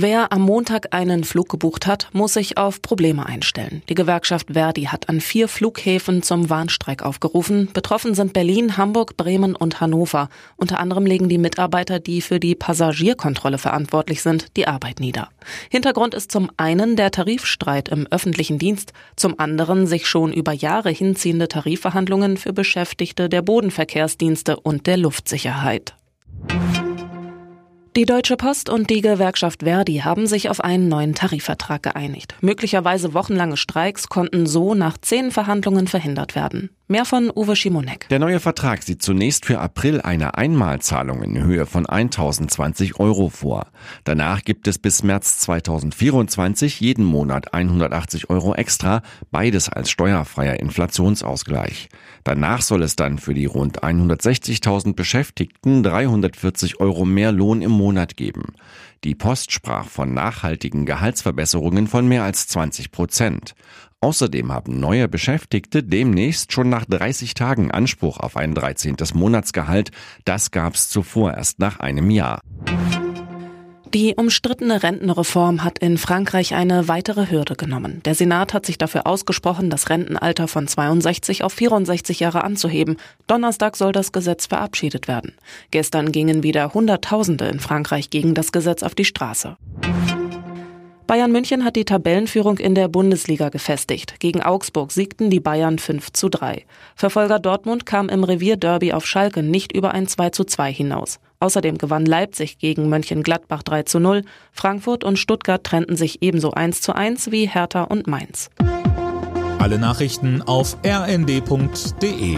Wer am Montag einen Flug gebucht hat, muss sich auf Probleme einstellen. Die Gewerkschaft Verdi hat an vier Flughäfen zum Warnstreik aufgerufen. Betroffen sind Berlin, Hamburg, Bremen und Hannover. Unter anderem legen die Mitarbeiter, die für die Passagierkontrolle verantwortlich sind, die Arbeit nieder. Hintergrund ist zum einen der Tarifstreit im öffentlichen Dienst, zum anderen sich schon über Jahre hinziehende Tarifverhandlungen für Beschäftigte der Bodenverkehrsdienste und der Luftsicherheit. Die Deutsche Post und die Gewerkschaft Verdi haben sich auf einen neuen Tarifvertrag geeinigt. Möglicherweise wochenlange Streiks konnten so nach zehn Verhandlungen verhindert werden. Mehr von Uwe Schimonek. Der neue Vertrag sieht zunächst für April eine Einmalzahlung in Höhe von 1020 Euro vor. Danach gibt es bis März 2024 jeden Monat 180 Euro extra, beides als steuerfreier Inflationsausgleich. Danach soll es dann für die rund 160.000 Beschäftigten 340 Euro mehr Lohn im Monat geben. Die Post sprach von nachhaltigen Gehaltsverbesserungen von mehr als 20 Prozent. Außerdem haben neue Beschäftigte demnächst schon nach 30 Tagen Anspruch auf ein 13. Monatsgehalt. Das gab es zuvor erst nach einem Jahr. Die umstrittene Rentenreform hat in Frankreich eine weitere Hürde genommen. Der Senat hat sich dafür ausgesprochen, das Rentenalter von 62 auf 64 Jahre anzuheben. Donnerstag soll das Gesetz verabschiedet werden. Gestern gingen wieder Hunderttausende in Frankreich gegen das Gesetz auf die Straße. Bayern München hat die Tabellenführung in der Bundesliga gefestigt. Gegen Augsburg siegten die Bayern 5 zu 3. Verfolger Dortmund kam im Revierderby auf Schalke nicht über ein 2 zu 2 hinaus. Außerdem gewann Leipzig gegen Mönchengladbach 3 zu 0. Frankfurt und Stuttgart trennten sich ebenso 1 zu 1 wie Hertha und Mainz. Alle Nachrichten auf rnd.de